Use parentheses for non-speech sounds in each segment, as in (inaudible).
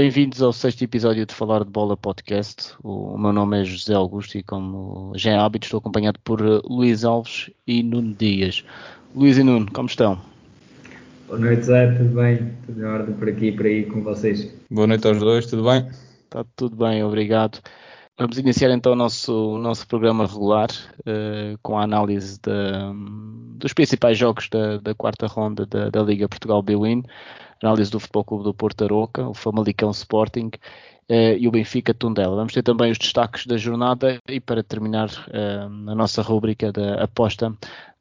Bem-vindos ao sexto episódio de Falar de Bola Podcast. O, meu nome é José Augusto e, como já é hábito, estou acompanhado por uh, Luís Alves e Nuno Dias. Luís e Nuno, como estão? Boa noite, Zé, tudo bem? Tudo em ordem por aqui e por aí com vocês? Boa noite aos dois, tudo bem? Está tudo bem, obrigado. Vamos iniciar então o nosso, o nosso programa regular uh, com a análise de, dos principais jogos da, da quarta ronda da, da Liga Portugal B-Win, análise do Futebol Clube do Porto Aroca, o Famalicão Sporting uh, e o Benfica Tundela. Vamos ter também os destaques da jornada e para terminar uh, a nossa rúbrica da aposta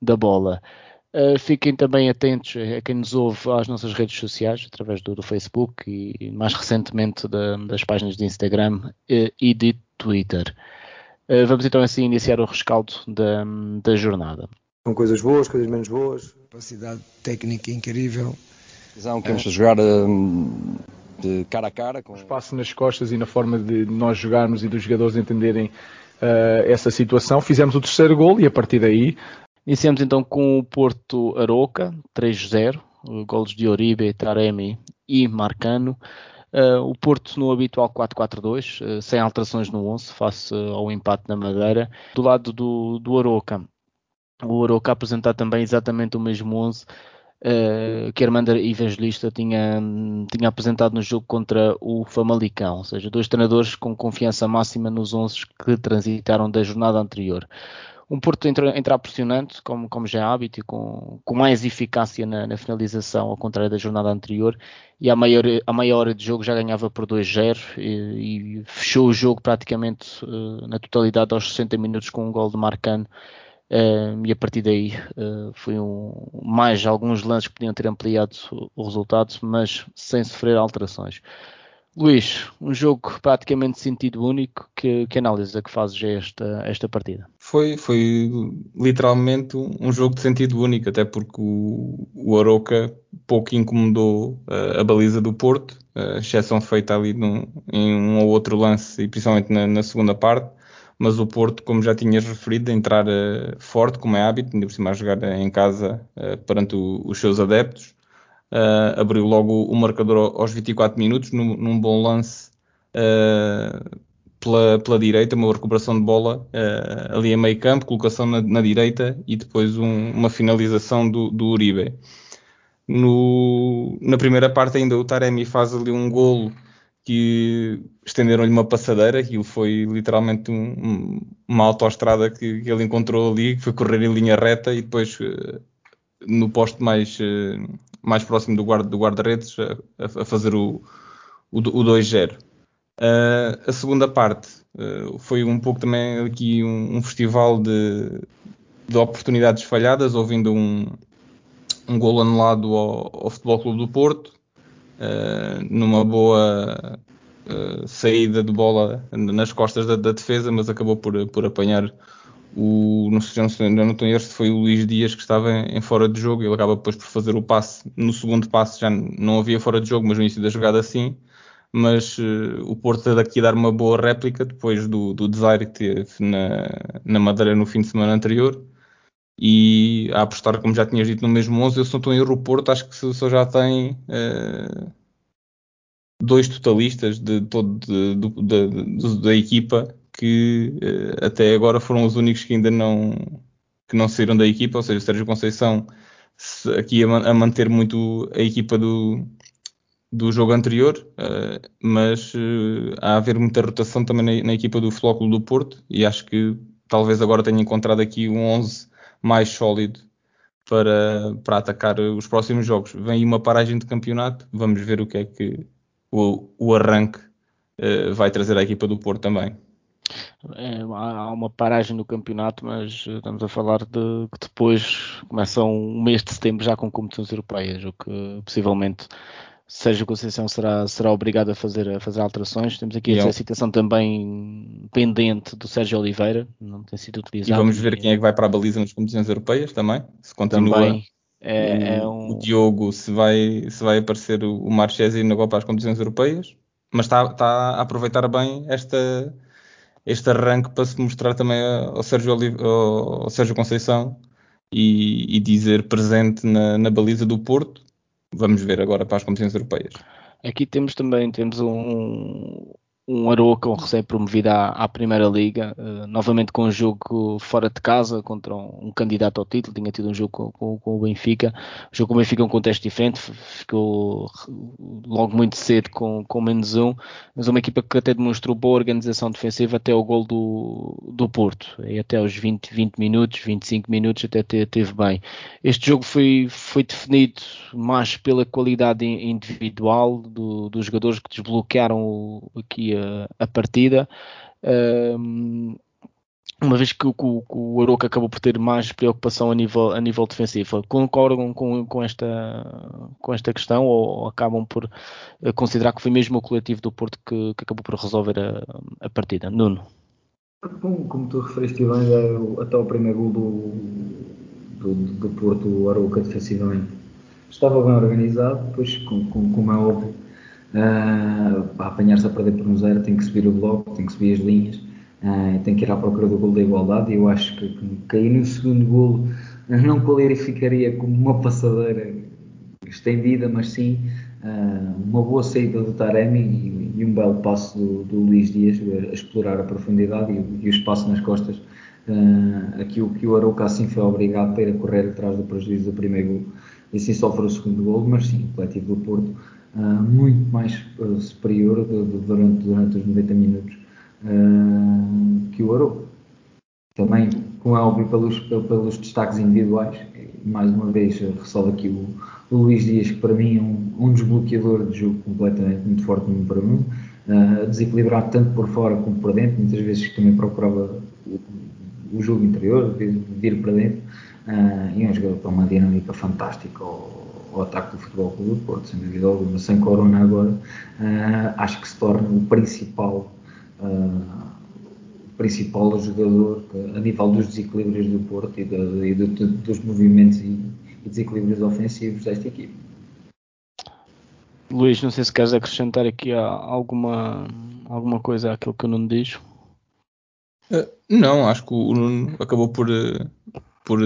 da bola. Uh, fiquem também atentos a quem nos ouve às nossas redes sociais, através do, do Facebook e mais recentemente da, das páginas de Instagram uh, e de Twitter. Uh, vamos então assim iniciar o rescaldo da, da jornada. Com coisas boas, coisas menos boas. Capacidade técnica incrível. Visão, queremos é. jogar um, de cara a cara. Com... Espaço nas costas e na forma de nós jogarmos e dos jogadores entenderem uh, essa situação. Fizemos o terceiro gol e a partir daí. Iniciamos então com o Porto Aroca, 3-0. Golos de Oribe, Taremi e Marcano. Uh, o Porto no habitual 4-4-2, uh, sem alterações no 11, face ao empate na Madeira. Do lado do, do Aroca, o Aroca apresentar também exatamente o mesmo 11 uh, que Armando Evangelista tinha, tinha apresentado no jogo contra o Famalicão, ou seja, dois treinadores com confiança máxima nos 11 que transitaram da jornada anterior um Porto entra, entrar pressionante, como, como já é hábito, e com, com mais eficácia na, na, finalização, ao contrário da jornada anterior, e à maior, à maior hora de jogo já ganhava por 2-0 e, e, fechou o jogo praticamente uh, na totalidade aos 60 minutos com um gol de Marcano. E a partir daí uh, foi um, mais alguns lances que podiam ter ampliado o, resultado, mas sem sofrer alterações. Luís, um jogo praticamente sentido único. Que, que análise é que fazes esta, esta partida? Foi, foi literalmente um jogo de sentido único, até porque o, o Aroca pouco incomodou uh, a baliza do Porto, uh, exceção feita ali num, em um ou outro lance, e principalmente na, na, segunda parte. Mas o Porto, como já tinhas referido, entrar uh, forte, como é hábito, ainda por cima a jogar em casa uh, perante o, os seus adeptos abriu logo o marcador aos 24 minutos, num, num bom lance pela, pela, direita, uma recuperação de bola uh, ali a meio campo, colocação na, na direita e depois um, uma finalização do, do Uribe. No, na primeira parte ainda o Taremi faz ali um golo que estenderam-lhe uma passadeira, aquilo foi literalmente um, um, uma autoestrada que, que, ele encontrou ali, que foi correr em linha reta e depois no posto mais, mais próximo do guarda-redes do guarda a, a, fazer o, o, o 2-0. Uh, ah, a segunda parte foi um pouco também aqui um, um festival de, de, oportunidades falhadas, ouvindo um, um gol anulado ao, ao Futebol Clube do Porto, uh, numa boa saída de bola nas costas da, da, defesa, mas acabou por, por apanhar o, não sei se não estou erro, foi o Luís Dias que estava em, fora de jogo. Ele acaba depois por fazer o passe. No segundo passe já não havia fora de jogo, mas no início da jogada sim. Mas uh, o Porto teve aqui dar uma boa réplica depois do, do desaire que teve na, na Madeira no fim de semana anterior. E a apostar, como já tinhas dito, no mesmo 11, eu só estou em erro, o Porto acho que só já tem uh, dois totalistas de, todo, de, de, de, da equipa que uh, até agora foram os únicos que ainda não, que não saíram da equipa, ou seja, o Sérgio Conceição aqui a, a, manter muito a equipa do, do jogo anterior, uh, mas a haver muita rotação também na, na equipa do Flóculo do Porto e acho que talvez agora tenha encontrado aqui um 11 mais sólido para, para atacar os próximos jogos. Vem uma paragem de campeonato, vamos ver o que é que o, o arranque uh, vai trazer à equipa do Porto também. É, há uma paragem no campeonato, mas estamos a falar de que depois começa um mês de setembro já com competições europeias, o que possivelmente Sérgio Conceição será, será obrigado a fazer, a fazer alterações. Temos aqui a situação também pendente do Sérgio Oliveira, não tem sido utilizado. E vamos ver quem é que vai para a baliza nas competições europeias também, se continua. Também. É, o, é um... o, Diogo, se vai, se vai aparecer o, o Marchesi na Copa as competições europeias, mas está, está a aproveitar bem esta, este arranque para se mostrar também ao Sérgio, ao Sérgio Conceição e, e dizer presente na, na, baliza do Porto. Vamos ver agora para as competições europeias. Aqui temos também temos um, um Aroca, um recém-promovido à, à, Primeira Liga, uh, novamente com um jogo fora de casa contra um, um candidato ao título, tinha tido um jogo com, com, com, o Benfica, o jogo com o Benfica é um contexto diferente, ficou logo muito cedo com, com menos um, mas uma equipa que até demonstrou boa organização defensiva até o gol do, do Porto, e até aos 20, 20 minutos, 25 minutos até teve bem. Este jogo foi, foi definido mais pela qualidade individual do, dos jogadores que desbloquearam aqui a, partida. uma vez que, que o Aroca acabou por ter mais preocupação a nível, a nível defensivo. Concordam com, com, esta, com esta questão ou acabam por eh, considerar que foi mesmo o coletivo do Porto que, que acabou por resolver a, a partida? Nuno. Como, como tu referiste bem, é até o primeiro gol do, do, do Porto, o Arouca defensivamente, estava bem organizado, depois, como, como é óbvio, uh, para apanhar-se a perder por um zero, tem que subir o bloco, tem que subir as linhas, uh, tem que ir à procura do gol da igualdade. Eu acho que, que cair no segundo gol não qualificaria como uma passadeira estendida, mas sim uh, uma boa saída do Taremi e, e um belo passo do, do, Luís Dias a explorar a profundidade e, e o espaço nas costas. Uh, aqui o que o Arouca assim foi obrigado a ir a correr atrás do prejuízo do primeiro gol e assim sofre o segundo gol, mas sim, o coletivo do Porto uh, muito mais uh, superior de, de, durante, durante os 90 minutos uh, que o Arouca. Também, como é óbvio, pelos, pelos destaques individuais, mais uma vez ressalvo aqui o, o Luís Dias, que para mim é um, um desbloqueador de jogo completamente muito forte para mim, desequilibrado tanto por fora como por dentro, muitas vezes também procurava o, o jogo interior, vir, vir para dentro, e é um jogador com uma dinâmica fantástica ao ataque do Futebol Clube do Porto, sem dúvida alguma. Sem Corona agora, uh, acho que se torna o principal, uh, principal jogador a nível dos desequilíbrios do Porto e, de, e de, de, dos movimentos e, e, desequilíbrios ofensivos desta equipe. Luís, não sei se queres acrescentar aqui alguma, alguma coisa àquilo que o Nuno diz. Uh, não, acho que o Nuno acabou por, por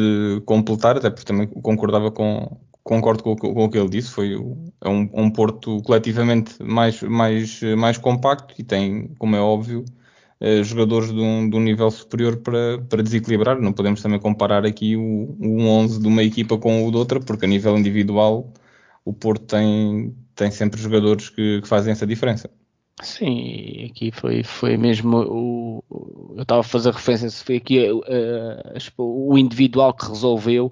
completar, até porque também concordava com, concordo com, com, o que ele disse, foi é um, um Porto coletivamente mais, mais, mais compacto e tem, como é óbvio, eh, jogadores de um, de um, nível superior para, para desequilibrar. Não podemos também comparar aqui o, o 11 de uma equipa com o de outra, porque a nível individual o Porto tem, tem sempre jogadores que, que fazem essa diferença. Sim, aqui foi, foi mesmo o, eu estava a fazer referência, foi aqui uh, o individual que resolveu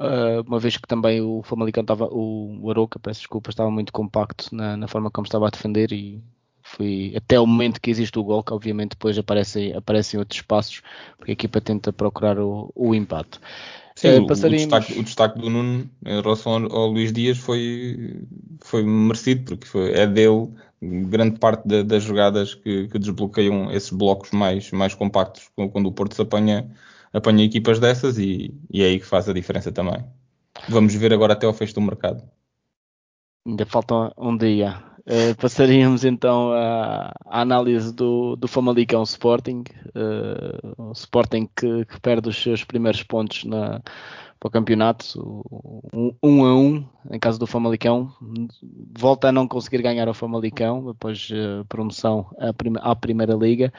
Uh, uma vez que também o Famalicão estava, o, o Aroca, peço desculpa, estava muito compacto na, na, forma como estava a defender e foi até o momento que existe o gol, que obviamente depois aparecem, aparecem outros espaços, porque a equipa tenta procurar o, o empate. Sim, uh, passaríamos... o, destaque, o, destaque, do Nuno em relação ao, ao Luís Dias foi, foi merecido, porque foi, é dele grande parte das jogadas que, que, desbloqueiam esses blocos mais, mais compactos quando o Porto se apanha apanha equipas dessas e, e é aí que faz a diferença também. Vamos ver agora até ao fecho do mercado. Ainda falta um dia. Uh, passaríamos então à, à, análise do, do Famalicão Sporting. Uh, o Sporting que, que, perde os seus primeiros pontos na, para o campeonato, um, um a um, em caso do Famalicão, volta a não conseguir ganhar o Famalicão, após uh, promoção à, prima, à, Primeira Liga.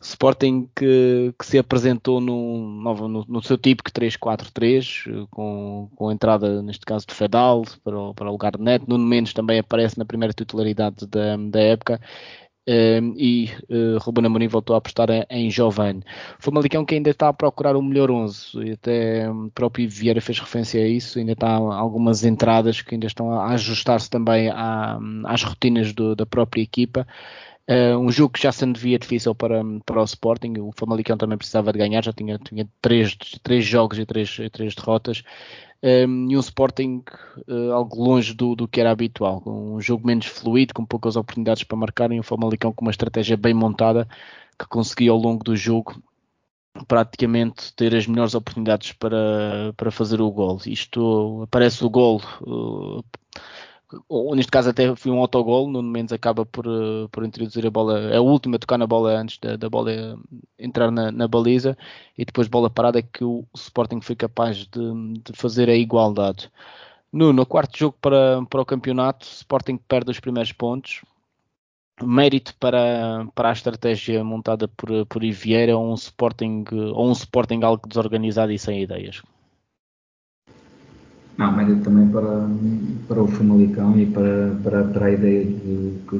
Sporting que, que se apresentou no, no, seu típico 3-4-3, com, com entrada, neste caso, de Fedal para o, para o lugar de Neto. Nuno Mendes também aparece na primeira titularidade da, da época um, e uh, Ruben Amorim voltou a apostar em, Giovanni. Foi Malicão que ainda está a procurar o melhor 11 e até o próprio Vieira fez referência a isso, ainda está algumas entradas que ainda estão a ajustar-se também à, às rotinas do, da própria equipa. Uh, um jogo que já se devia difícil para, para o Sporting, o Famalicão também precisava de ganhar, já tinha, tinha três, três jogos e três, três derrotas um, e um Sporting uh, algo longe do, do, que era habitual. Um jogo menos fluido, com poucas oportunidades para marcar, e um Famalicão com uma estratégia bem montada que conseguia ao longo do jogo praticamente ter as melhores oportunidades para, para fazer o gol. Isto aparece o gol uh, ou neste caso até foi um autogol, no Mendes acaba por, uh, por introduzir a bola, é a última a tocar na bola antes da, da bola entrar na, na, baliza e depois bola parada é que o Sporting foi capaz de, de fazer a igualdade. No, quarto jogo para, para o campeonato, Sporting perde os primeiros pontos. Mérito para, para a estratégia montada por, por Ivieira um Sporting, ou um Sporting algo desorganizado e sem ideias? Não, mérito também para, para o Famalicão e para, para, para a ideia de, que,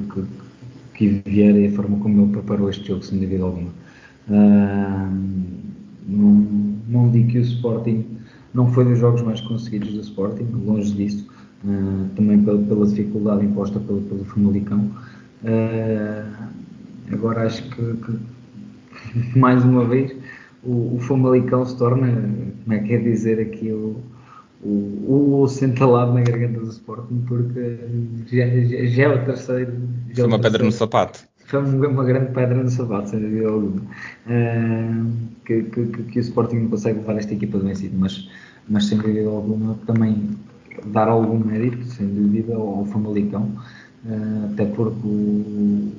que, que e a forma como ele preparou este jogo, sem dúvida alguma. Uh, não, não digo que o Sporting não foi dos jogos mais conseguidos do Sporting, longe disso, uh, também pela, pela, dificuldade imposta pelo, pelo Famalicão. Uh, agora acho que, que, (laughs) mais uma vez o, o Famalicão se torna, como é que é dizer aqui, o, o, o sentalado na garganta do Sporting, porque já, já, já é o terceiro. Já foi uma pedra no sapato. Foi uma grande pedra no sapato, sem dúvida alguma. Uh, que, que, que, o Sporting não consegue levar esta equipa de vencido, mas, mas sem dúvida alguma também dar algum mérito, sem dúvida, ao Famalicão, uh, até porque o,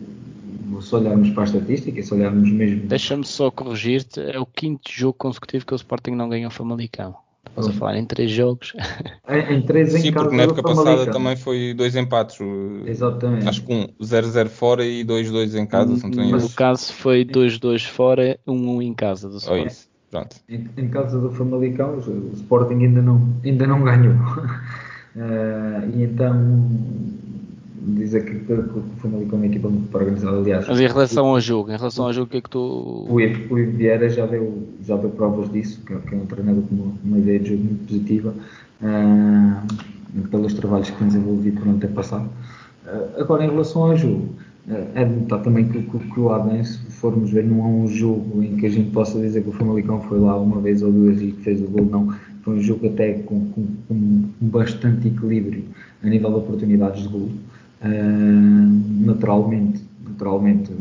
se olharmos para a estatística, se olharmos mesmo. Deixa-me só corrigir-te, é o quinto jogo consecutivo que o Sporting não ganha o Famalicão. Estamos a falar em três jogos. (laughs) Em, em três em Sim, porque na época passada também foi dois empates. Exatamente. Acho que um 0-0 fora e 2-2 em casa. Hum, mas o caso foi 2-2 fora, 1-1 em casa do Sporting. Oh, isso. Pronto. Em, em, casa do Famalicão, o Sporting ainda não, ainda não ganhou. uh, (laughs) e então dizer que, que, que o Famalicão é uma equipa muito organizada, aliás. Mas em relação ao jogo, em relação ao jogo, o que é que tu. O, o Vieira já deu, já deu provas disso, que, que é um treinador com uma, uma, ideia de jogo muito positiva, uh, pelos trabalhos que tem desenvolvido durante o ano passado. Uh, agora, em relação ao jogo, uh, é de notar também que, que, que o Adem, se formos ver, não é um jogo em que a gente possa dizer que o Famalicão foi lá uma vez ou duas e fez o gol, não. Foi um jogo até com, com, com bastante equilíbrio a nível de oportunidades de gol. Naturalmente, naturalmente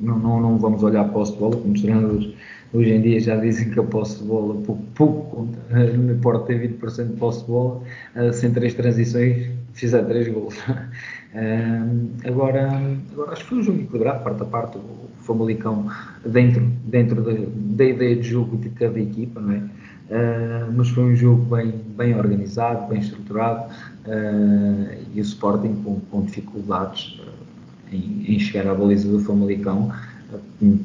não, não, não, vamos olhar para de bola, como os treinadores hoje em dia já dizem que posse de bola pouco, pouco (laughs) não importa ter 20% de posse de bola, sem três transições, fizer três gols. (laughs) Agora, agora acho que foi um jogo equilibrado, parte a parte, o Famalicão dentro, dentro da, da ideia de jogo de cada equipa, não é? Uh, mas foi um jogo bem, bem organizado, bem estruturado uh, e o Sporting com, com dificuldades uh, em, em, chegar à baliza do Famalicão,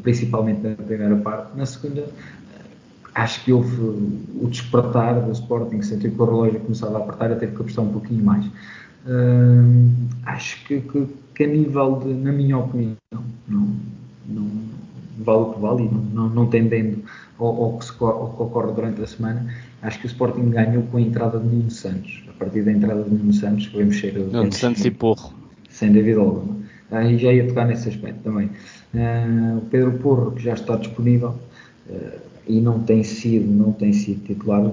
principalmente na primeira parte. Na segunda, acho que houve o despertar do Sporting, sentiu que o relógio começava a apertar e teve que apostar um pouquinho mais. acho que, que, que, a nível de, na minha opinião, não, não vale o que vale e não, não, não tendendo ao, ao, que se, ao, que ocorre durante a semana, acho que o Sporting ganhou com a entrada de Nuno Santos. A partir da entrada de Nuno Santos, podemos ser. Nuno Santos e Porro. Sem dúvida alguma. Uh, e já ia tocar nesse aspecto também. Uh, o Pedro Porro, que já está disponível uh, e não tem sido, não tem sido titular,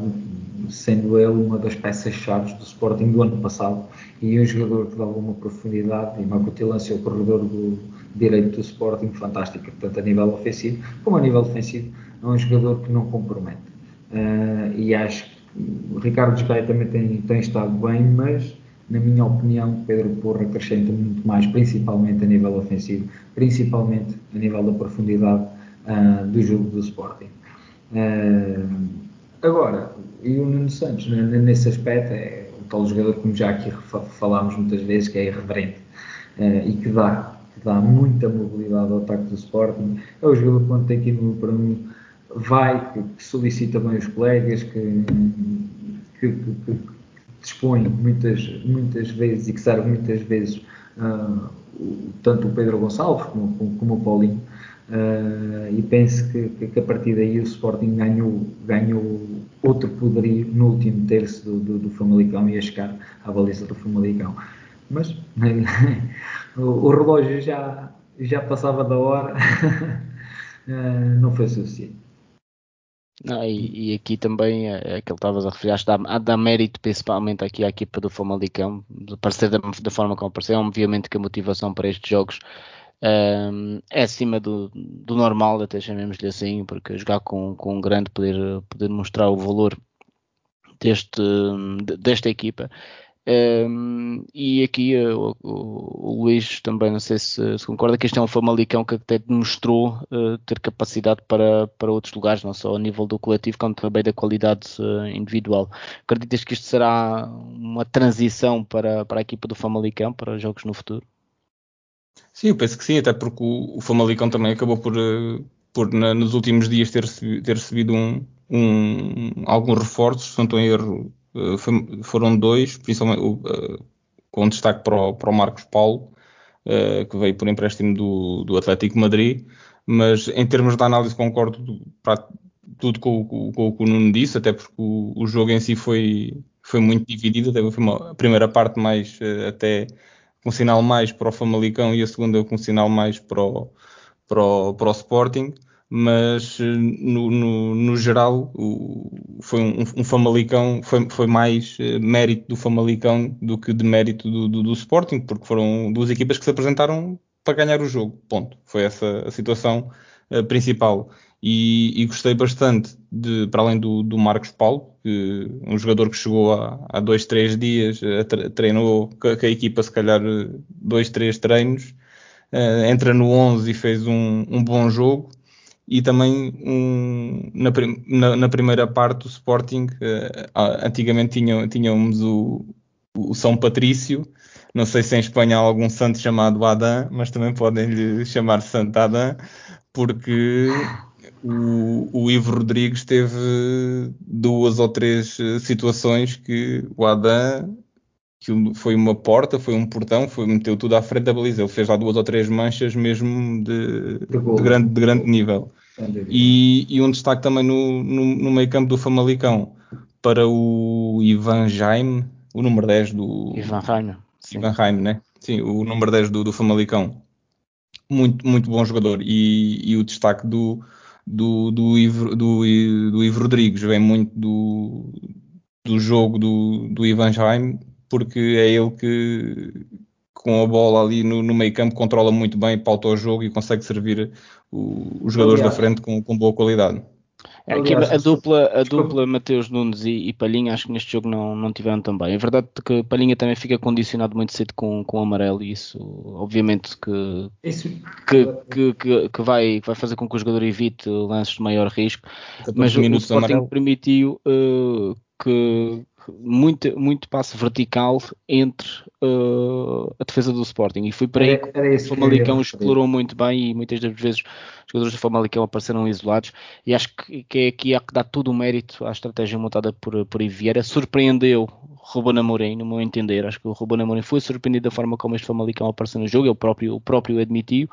sendo ele uma das peças-chave do Sporting do ano passado e um jogador que dá alguma profundidade e uma cutilância ao corredor do direito do Sporting fantástica, tanto a nível ofensivo como a nível defensivo é um jogador que não compromete. Uh, e acho que Ricardo Gaia também tem, tem estado bem, mas na minha opinião, Pedro Porra acrescenta muito mais, principalmente a nível ofensivo, principalmente a nível da profundidade uh, do jogo do Sporting. Uh, agora, e o Nuno Santos, nesse aspecto, é o tal jogador, como já aqui falámos muitas vezes, que é irreverente uh, e que dá, dá muita mobilidade ao ataque do Sporting. É o jogador que quando tem que ir para um vai, que, que solicita bem os colegas, que, que, que, dispõe muitas, muitas vezes e que serve muitas vezes uh, tanto o Pedro Gonçalves como, como, como o Paulinho. Uh, e penso que, que, a partir daí o Sporting ganhou, ganhou outro poderio no último terço do, do, do Famalicão e a chegar à baliza do Famalicão. Mas (laughs) o, relógio já, já passava da hora, uh, (laughs) não foi suficiente. E, e, aqui também é, é que ele estavas a referir, acho que dá, dá mérito principalmente aqui à equipa do Famalicão, de da, da, forma como apareceu. Obviamente que a motivação para estes jogos um, é acima do, do normal, até chamemos-lhe assim, porque jogar com, com um grande poder, poder mostrar o valor deste, desta equipa. Um, e aqui uh, o, o, Luís também, não sei se, se, concorda, que este é um Famalicão que até demonstrou uh, ter capacidade para, para outros lugares, não só a nível do coletivo, como também da qualidade uh, individual. Acreditas que isto será uma transição para, para a equipa do Famalicão, para jogos no futuro? Sim, eu penso que sim, até porque o, o Famalicão também acabou por, por na, nos últimos dias ter, ter recebido um, um, alguns reforços, se não estou em erro, eh, foi, foram dois, principalmente uh, com destaque para o, para o Marcos Paulo, uh, que veio por empréstimo do, do Atlético Madrid, mas em termos de análise concordo para tudo com, com, com o que o Nuno disse, até porque o, o, jogo em si foi, foi muito dividido, até foi uma, a primeira parte mais até com sinal mais para o Famalicão e a segunda com sinal mais para o, para o, para o Sporting mas eh, no, no, no geral o, foi um, um, Famalicão, foi, foi mais uh, mérito do Famalicão do que de mérito do, do, do, Sporting, porque foram duas equipas que se apresentaram para ganhar o jogo, ponto. Foi essa a situação uh, principal. E, e, gostei bastante, de, para além do, do Marcos Paulo, que, um jogador que chegou há, há dois, três dias, uh, treinou com a, com a, equipa se calhar dois, três treinos, entra no 11 e fez um, um bom jogo e também um, na, na, na, primeira parte o Sporting uh, antigamente tinha, tínhamos o, o, São Patrício. Não sei se em Espanha há algum santo chamado Adán mas também podem lhe chamar Santo Adán porque o, o Ivo Rodrigues teve duas ou três eh, situações que o Adán que foi uma porta, foi um portão, foi, meteu tudo à frente da baliza. Ele fez lá duas ou três manchas mesmo de, de, de grande, de grande nível. E, e, um destaque também no, no, no meio campo do Famalicão para o Ivan Jaime, o número 10 do. Ivan Jaime. Ivan Jaime, né? Sim, o número 10 do, do Famalicão. Muito, muito bom jogador. E, e o destaque do, do, do, Ivo, do, do Ivo Rodrigues vem muito do, do jogo do, do Ivan Jaime porque é ele que com a bola ali no, no meio campo controla muito bem, pauta o jogo e consegue servir o, os jogadores Aliás, da frente com, com boa qualidade. É, a dupla, a dupla Mateus Nunes e, e, Palhinha acho que neste jogo não, não tiveram tão bem. É verdade que Palhinha também fica condicionado muito cedo com, com o amarelo e isso obviamente que, isso. que, que, que, que, vai, vai fazer com que o jogador evite lances de maior risco. Mas o, o Sporting amarelo. permitiu uh, que, muito, muito passo vertical entre uh, a defesa do Sporting. E foi para aí que o Famalicão explorou muito bem e muitas das vezes os jogadores do Famalicão apareceram isolados. E acho que, que é aqui há que dar todo o mérito à estratégia montada por, por Iviera surpreendeu Ruben Amorim, no meu entender, acho que o Ruben Amorim foi surpreendido da forma como este Famalicão apareceu no jogo, ele próprio, o próprio admitiu.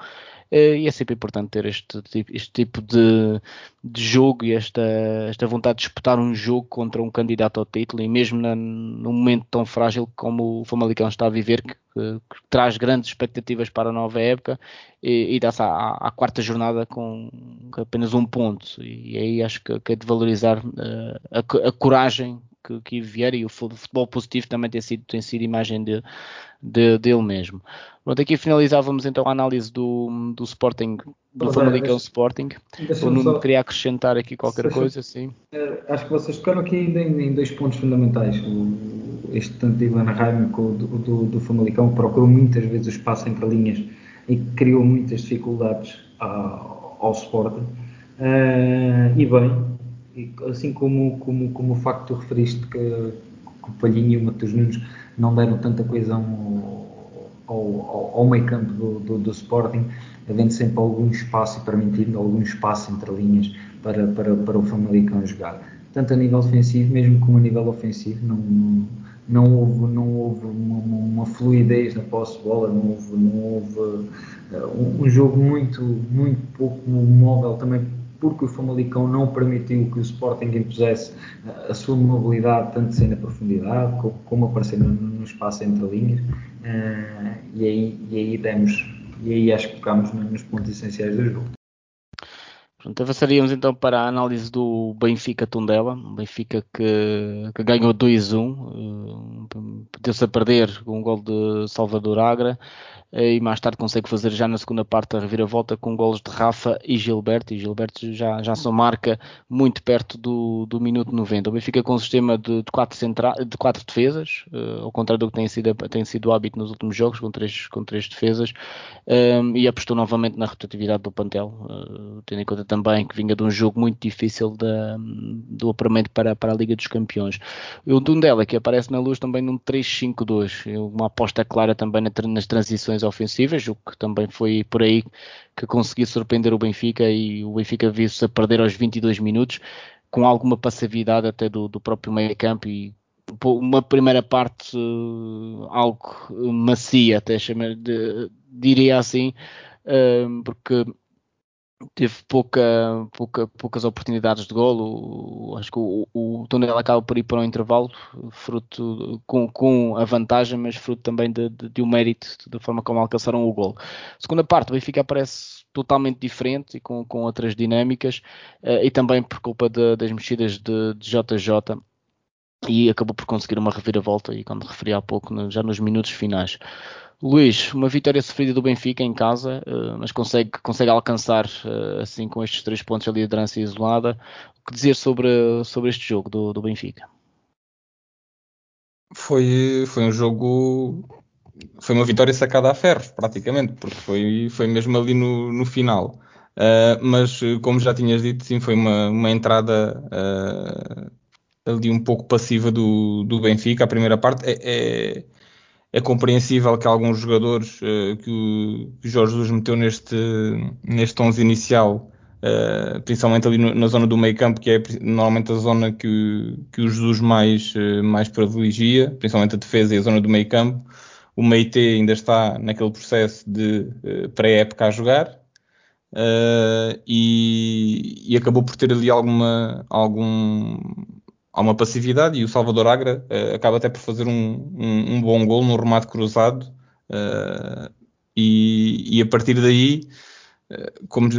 Eh, e é sempre importante ter este, este tipo de, de, jogo e esta, esta vontade de disputar um jogo contra um candidato ao título. E mesmo na, num momento tão frágil como o Famalicão está a viver, que, que, que traz grandes expectativas para a nova época e, e dá-se à, à, quarta jornada com apenas um ponto. E aí acho que, que é de valorizar uh, a, a coragem que, que vier e o futebol positivo também tem sido, tem sido imagem de, de, dele mesmo. Pronto, aqui finalizávamos então a análise do, do Sporting, do Mas, Famalicão Sporting. O Nuno só... queria acrescentar aqui qualquer Deixa, coisa, sim. Eh, acho que vocês tocaram aqui em, em dois pontos fundamentais. O, este tanto de Ivan Raim como do, do, do Famalicão procurou muitas vezes o espaço entre linhas e criou muitas dificuldades ao, ao Sporting. Uh, e bem, assim como, como, como o facto que tu referiste que, que o Palhinho e o Matheus Nunes não deram tanta coesão ao, ao, ao meio campo do, do, do, Sporting, havendo sempre algum espaço e permitindo algum espaço entre linhas para, para, para o Famalicão jogar. Tanto a nível ofensivo, mesmo como a nível ofensivo, não, não, não houve, não houve uma, uma, fluidez na posse de bola, não houve, não houve uh, um, um, jogo muito, muito pouco móvel também porque o Famalicão não permitiu que o Sporting impusesse a sua mobilidade, tanto sem na profundidade como aparecer no, espaço entre linhas, uh, e, aí, e aí demos, e aí acho que tocámos nos pontos essenciais do jogo. Pronto, avançaríamos então para a análise do Benfica Tondela, um Benfica que, que ganhou 2-1, uh, deu-se a perder com um gol de Salvador Agra, e mais tarde consegue fazer já na segunda parte a reviravolta com golos de Rafa e Gilberto, e Gilberto já, já são marca muito perto do, do minuto 90. O Benfica com um sistema de, de, quatro, centra, de quatro defesas, uh, ao contrário do que tem sido, tem sido o hábito nos últimos jogos, com três, com três defesas, um, ehm, e apostou novamente na rotatividade do plantel, uh, tendo em conta também que vinha de um jogo muito difícil da, do apuramento para, para a Liga dos Campeões. O Tundela, que aparece na luz também num 3-5-2, uma aposta clara também nas transições ofensivas, o que também foi por aí que conseguiu surpreender o Benfica e o Benfica viu-se a perder aos 22 minutos com alguma passividade até do, do próprio meio campo e uma primeira parte uh, algo macia, até chamar, de, diria assim, uh, porque teve pouca, pouca, poucas oportunidades de golo. Acho que o, o Tondela acaba por ir para um intervalo, fruto com, com a vantagem, mas fruto também de, de, de um mérito da forma como alcançaram o golo. Segunda parte, o Benfica aparece totalmente diferente e com, com outras dinâmicas, uh, e também por culpa de, das mexidas de, de JJ e acabou por conseguir uma reviravolta e quando referi há pouco, já nos minutos finais. Luís, uma vitória sofrida do Benfica em casa, uh, mas consegue, consegue alcançar, uh, assim, com estes três pontos a liderança isolada. O que dizer sobre, sobre este jogo do, do Benfica? Foi, foi um jogo. Foi uma vitória sacada a ferros, praticamente, porque foi, foi mesmo ali no, no final. Uh, mas, como já tinhas dito, sim, foi uma, uma entrada ali um pouco passiva do, do Benfica. A primeira parte é, é é compreensível que alguns jogadores uh, que, o, o Jorge Jesus meteu neste, neste 11 inicial, uh, principalmente ali no, na zona do meio campo, que é normalmente a zona que, que o Jesus mais, uh, mais privilegia, principalmente a defesa e a zona do meio campo. O Meite ainda está naquele processo de pré-época a jogar, e, e, acabou por ter ali alguma, algum, há uma passividade e o Salvador Agra uh, acaba até por fazer um, um, um bom gol no remate cruzado uh, e, e, a partir daí uh, como,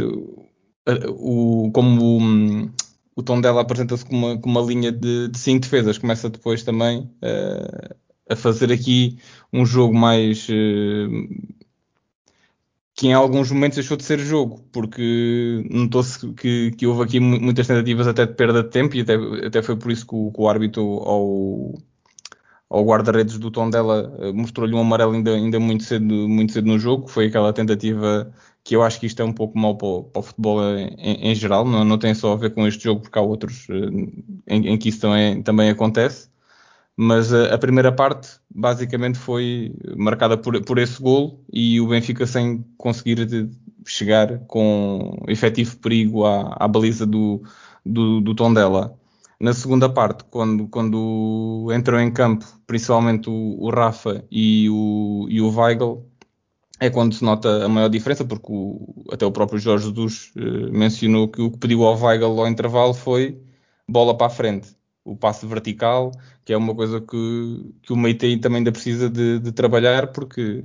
o, como o, o tom dela apresenta-se com uma, com uma linha de, de cinco defesas começa depois também a fazer aqui um jogo mais que em alguns momentos deixou de ser jogo, porque notou-se que, que, houve aqui muitas tentativas até de perda de tempo, e até, até foi por isso que o, que o árbitro ao, ao guarda-redes do Tondela eh, mostrou-lhe um amarelo ainda, ainda muito, cedo, muito cedo no jogo, foi aquela tentativa que eu acho que isto é um pouco mau para o, para o futebol em, em, geral, não, não tem só a ver com este jogo, porque há outros eh, em, em que isso também, também acontece mas a, a, primeira parte basicamente foi marcada por, por esse gol e o Benfica sem conseguir chegar com efetivo perigo à, à baliza do, do, do Tondela. Na segunda parte, quando, quando entrou em campo, principalmente o, o Rafa e o, e o Weigl, é quando se nota a maior diferença, porque o, até o próprio Jorge Jesus eh, mencionou que o que pediu ao Weigl ao intervalo foi bola para a frente o passo vertical, que é uma coisa que, que o Meite também ainda precisa de, de, trabalhar, porque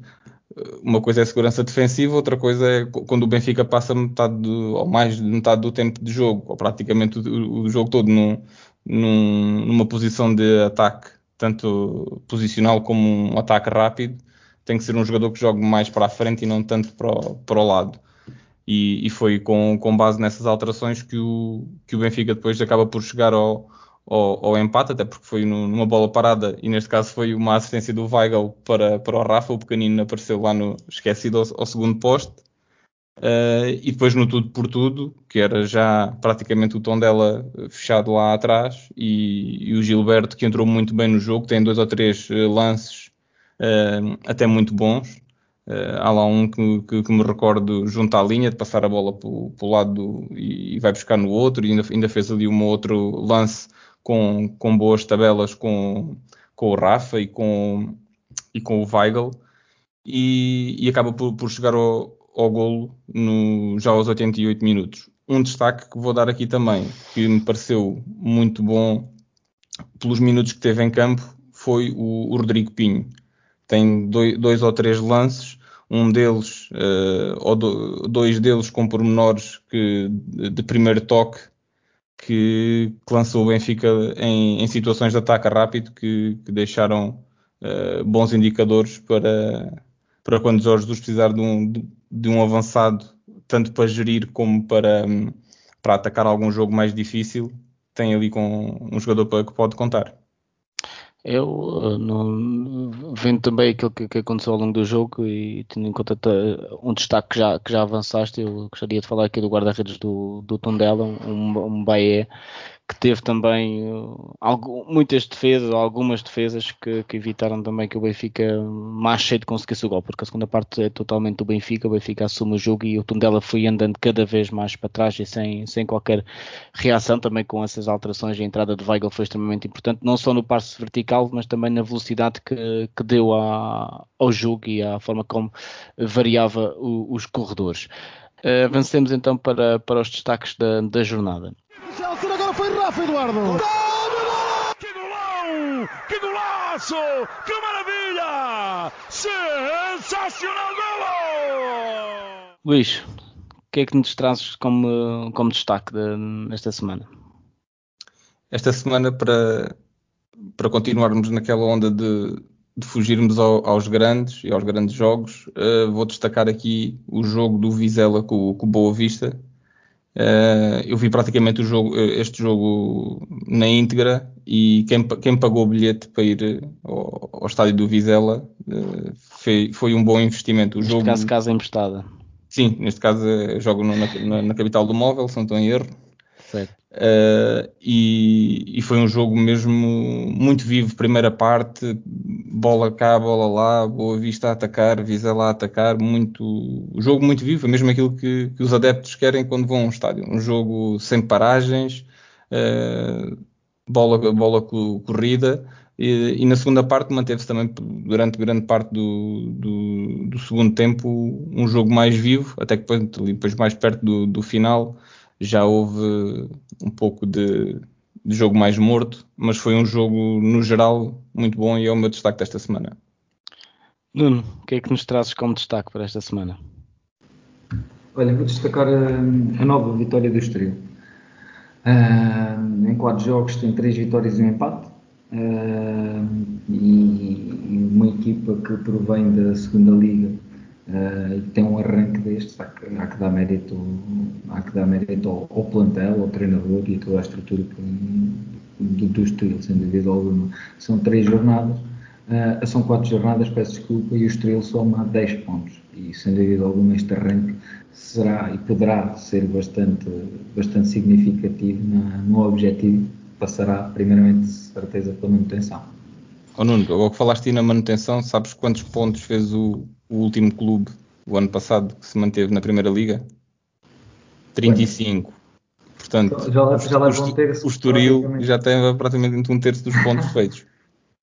eh, uma coisa é segurança defensiva, outra coisa é quando o Benfica passa metade do, ou mais de metade do tempo de jogo, ou praticamente o, o jogo todo num, num, numa posição de ataque, tanto posicional como um ataque rápido, tem que ser um jogador que jogue mais para a frente e não tanto para o, para o lado. E, e foi com, com base nessas alterações que o, que o Benfica depois acaba por chegar ao, ao, ao, empate, até porque foi numa bola parada e neste caso foi uma assistência do Weigl para, para o Rafa, o pequenino apareceu lá no esquecido ao, ao segundo poste. Uh, e depois no tudo por tudo, que era já praticamente o tom dela fechado lá atrás, e, e o Gilberto que entrou muito bem no jogo, tem dois ou três uh, lances uh, até muito bons. há lá um que, que, que, me recordo junto à linha, de passar a bola para o lado do, e, e, vai buscar no outro, e ainda, ainda fez ali um outro lance com, com boas tabelas com, com o Rafa e com, e com o Weigl e, e acaba por, por chegar ao, ao golo no, já aos 88 minutos. Um destaque que vou dar aqui também, que me pareceu muito bom pelos minutos que teve em campo, foi o, o Rodrigo Pinho. Tem dois, dois, ou três lances, um deles, uh, ou do, dois deles com pormenores que, de, primeiro toque, que, que lançou o Benfica em, em, situações de ataque rápido que, que deixaram uh, bons indicadores para, para quando Jorge Jesus precisar de um, de um avançado, tanto para gerir como para, para atacar algum jogo mais difícil, tem ali com um jogador para que pode contar. Eu, não, vendo também aquilo que, que, aconteceu ao longo do jogo e tendo em conta um destaque que já, que já avançaste, eu gostaria de falar aqui do guarda-redes do, do Tondela, um, um Baé, que teve também uh, algo, muitas defesas, algumas defesas que, que, evitaram também que o Benfica mais cedo conseguisse o gol, porque a segunda parte é totalmente do Benfica, o Benfica assume o jogo e o Tondela foi andando cada vez mais para trás e sem, sem qualquer reação, também com essas alterações, a entrada de Weigl foi extremamente importante, não só no passe vertical, mas também na velocidade que, que deu a, ao jogo e à forma como variava o, os corredores. Uh, avancemos então para, para os destaques da, da jornada. Rafa Eduardo. Que golão! Que golaço! Que maravilha! Sensacional golo! Luís, o que é que nos trazes como, como destaque de, nesta semana? Esta semana, para, para continuarmos naquela onda de, de fugirmos ao, aos grandes e aos grandes jogos, uh, vou destacar aqui o jogo do Vizela com, com o Boa Vista, Uh, eu vi praticamente jogo, eh, este jogo na íntegra e quem, quem, pagou o bilhete para ir eh, ao, ao estádio do Vizela uh, foi, foi, um bom investimento. O neste jogo, caso, casa emprestada. Sim, neste caso jogo na, na, na, capital do móvel, se não estou em erro. Uh, e, e, foi um jogo mesmo muito vivo, primeira parte, bola cá, bola lá, Boa Vista a atacar, Visa lá a atacar, muito, jogo muito vivo, é mesmo aquilo que, que, os adeptos querem quando vão a um estádio, um jogo sem paragens, uh, bola, bola corrida, e, e, na segunda parte manteve-se também durante grande parte do, do, do, segundo tempo um jogo mais vivo, até que depois, depois mais perto do, do final já houve um pouco de, de, jogo mais morto, mas foi um jogo no geral muito bom e é o meu destaque desta semana. Nuno, o que é que nos trazes como destaque para esta semana? Olha, vou destacar a, a nova vitória do Estoril. Uh, em quatro jogos tem três vitórias e um empate. Uh, e, e, uma equipa que provém da segunda liga uh, e tem um arranque destes, há que, há que dar mérito, há que dar mérito ao, ao, plantel, ao treinador e toda a estrutura do, do Estoril, sem dúvida alguma. São três jornadas, uh, são quatro jornadas, peço desculpa, e o Estoril soma 10 pontos. E sem dúvida alguma este arranque será e poderá ser bastante, bastante significativo na, no objetivo, passará primeiramente certeza pela manutenção. Oh Nuno, agora que falaste aí na manutenção, sabes quantos pontos fez o, o último clube o ano passado que se manteve na Primeira Liga? 35. Portanto, já, já o, ter o Estoril já tem praticamente um terço dos pontos (laughs) feitos.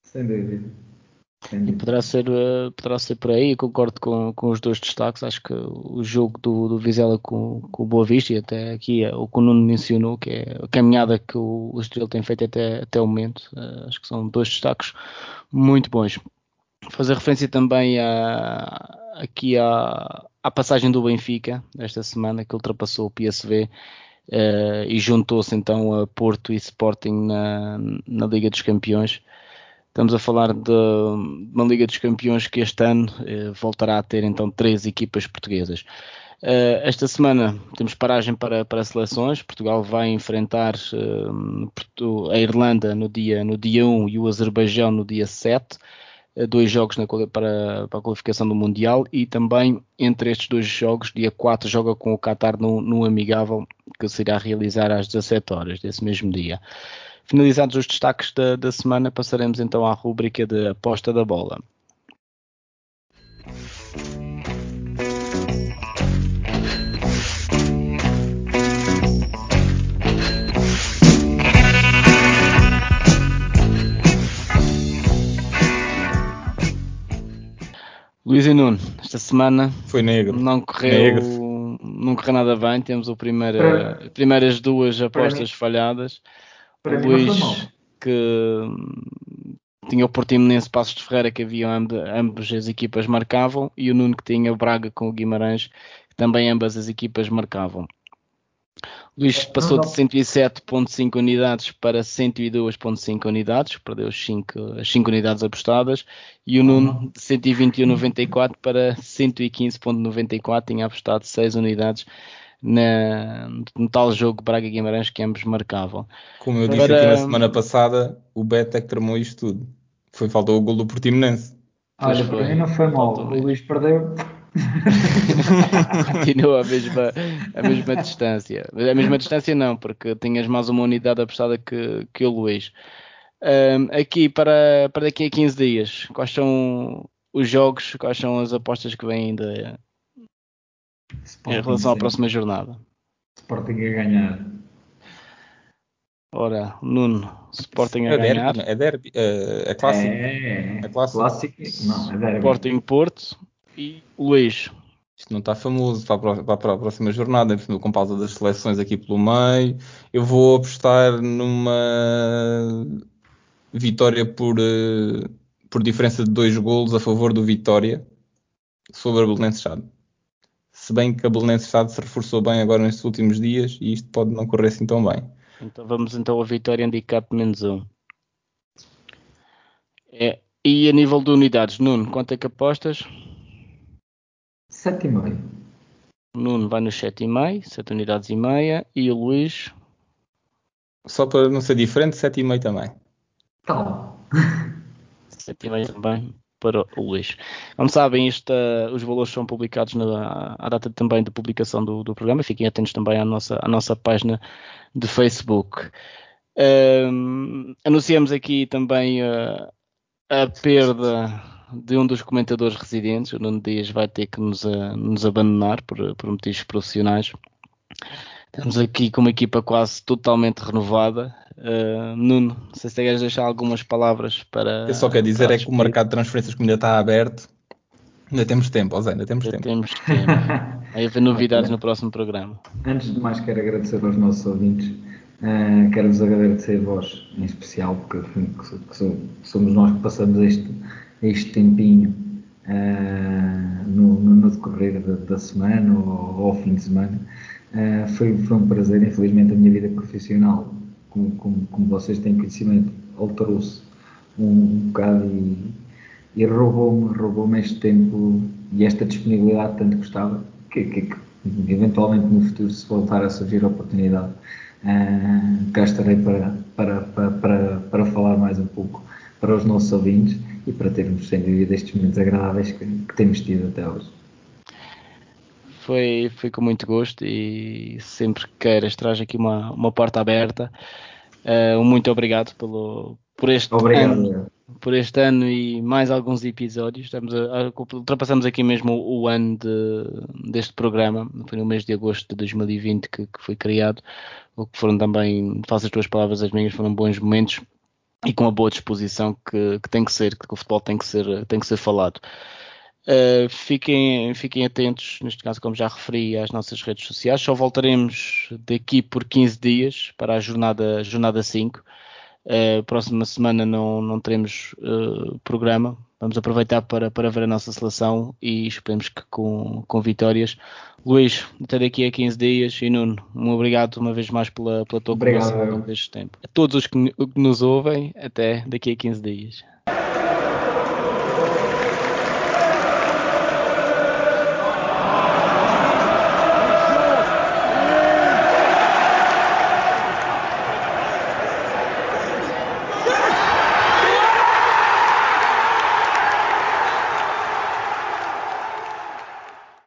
Sem dúvida. E poderá ser, uh, poderá ser por aí, concordo com, com os dois destaques. Acho que o jogo do, do Vizela com, com o Boa Vista e até aqui uh, o que o Nuno mencionou, que é a caminhada que o, o Estoril tem feito até, até o momento, uh, acho que são dois destaques muito bons fazer referência também a, aqui à, passagem do Benfica esta semana que ultrapassou o PSV uh, eh, e juntou-se então a Porto e Sporting na, na Liga dos Campeões. Estamos a falar de uma Liga dos Campeões que este ano uh, voltará a ter então três equipas portuguesas. Uh, esta semana temos paragem para, para seleções. Portugal vai enfrentar uh, a Irlanda no dia, no dia 1 e o Azerbaijão no dia 7 dois jogos na, para, para, a qualificação do Mundial e também entre estes dois jogos, dia 4 joga com o Qatar no, no amigável que se irá realizar às 17 horas desse mesmo dia. Finalizados os destaques da, da semana, passaremos então à rúbrica de aposta da bola. Luís e Nuno, esta semana foi negro. Não correu, negro. não correu nada bem. Temos o primeiro, para, primeiras duas apostas falhadas. o Luís que tinha o Portimonense Passos de Ferreira que havia ambas as equipas marcavam e o Nuno que tinha o Braga com o Guimarães que também ambas as equipas marcavam. Luís passou de 107.5 unidades para 102.5 unidades, perdeu as 5, as 5 unidades apostadas, e o Nuno de 121.94 para 115.94, tinha apostado 6 unidades na, no tal jogo Braga Guimarães que ambos marcavam. Como eu disse para... aqui na semana passada, o Bet é que tramou isto tudo. Foi faltou o gol do Portimonense. Olha, para mim não foi mal. O Luís perdeu Continua a mesma, a mesma distância. A mesma distância não, porque tinhas mais uma unidade apostada que, que o Luís. Um, aqui para, para daqui a 15 dias, quais são os jogos, quais são as apostas que vêm ainda em relação à próxima jornada? Sporting a ganhar. Ora, Nuno, Sporting a é ganhar. Derby, é derby, é, é clássico. É, é clássico. clássico. Não, é derby. Sporting Porto, e Luís. Isto não está famoso para a, para a próxima jornada, com pausa das seleções aqui pelo meio. Eu vou apostar numa vitória por, eh, por diferença de dois golos a favor do Vitória sobre a Belenenses Chade. Se bem que a Belenenses Chade se reforçou bem agora nestes últimos dias e isto pode não correr assim tão bem. Então vamos então a Vitória handicap menos um. É, e a nível de unidades, Nuno, quanto é que apostas? 7,5. O Nuno vai nos 7,5, 7 unidades e meia. E o Luís? Só para não ser diferente, 7,5 também. Tal. (laughs) 7,5 também para o Luís. Como sabem, isto, uh, os valores são publicados na, à data também de publicação do, do, programa. Fiquem atentos também à nossa, à nossa página de Facebook. Uh, anunciamos aqui também uh, a perda de um dos comentadores residentes, o Nuno Dias vai ter que nos, uh, nos abandonar por, por motivos profissionais. Estamos aqui com uma equipa quase totalmente renovada. Uh, Nuno, não sei se queres deixar algumas palavras para. Eu só quero dizer é que o mercado de transferências ainda está aberto. Ainda temos tempo, José, ainda temos ainda tempo. Temos tempo. (laughs) Vai haver novidades no próximo programa. Antes de mais, quero agradecer aos nossos ouvintes. Uh, Quero-vos agradecer a vós, em especial, porque que somos nós que passamos este, este tempinho uh, no, no, decorrer da, da semana ou, ou, ao fim de semana. Uh, foi, foi um prazer, infelizmente a minha vida profissional, como, como, como vocês têm conhecimento, alterou-se um, um bocado e, e roubou-me roubou este tempo e esta disponibilidade que tanto gostava, que, que, que, eventualmente no futuro se voltar a surgir a oportunidade, uh, cá estarei para, para, para, para, para falar mais um pouco para os nossos ouvintes e para termos, sem dúvida, estes momentos agradáveis que, que temos tido até hoje. Foi, foi com muito gosto e sempre que queiras traz aqui uma, uma porta aberta. Uh, muito obrigado pelo, por este obrigado. ano, por este ano e mais alguns episódios. Estamos a, a, ultrapassamos aqui mesmo o, o ano de, deste programa. Foi no mês de agosto de 2020 que, que foi criado. O que foram também, faço as tuas palavras as minhas, foram bons momentos e com a boa disposição que, que, tem que ser, que o futebol tem que ser, tem que ser falado. Uh, fiquem, fiquem atentos, neste caso, como já referi, às nossas redes sociais. Só voltaremos daqui por 15 dias para a jornada, jornada 5. Uh, próxima semana não, não teremos uh, programa. Vamos aproveitar para, para ver a nossa seleção e esperemos que com, com vitórias. Luís, até daqui a 15 dias e Nuno, um obrigado uma vez mais pela, pela tua conversa ao longo deste tempo. A todos os que, que nos ouvem, até daqui a 15 dias.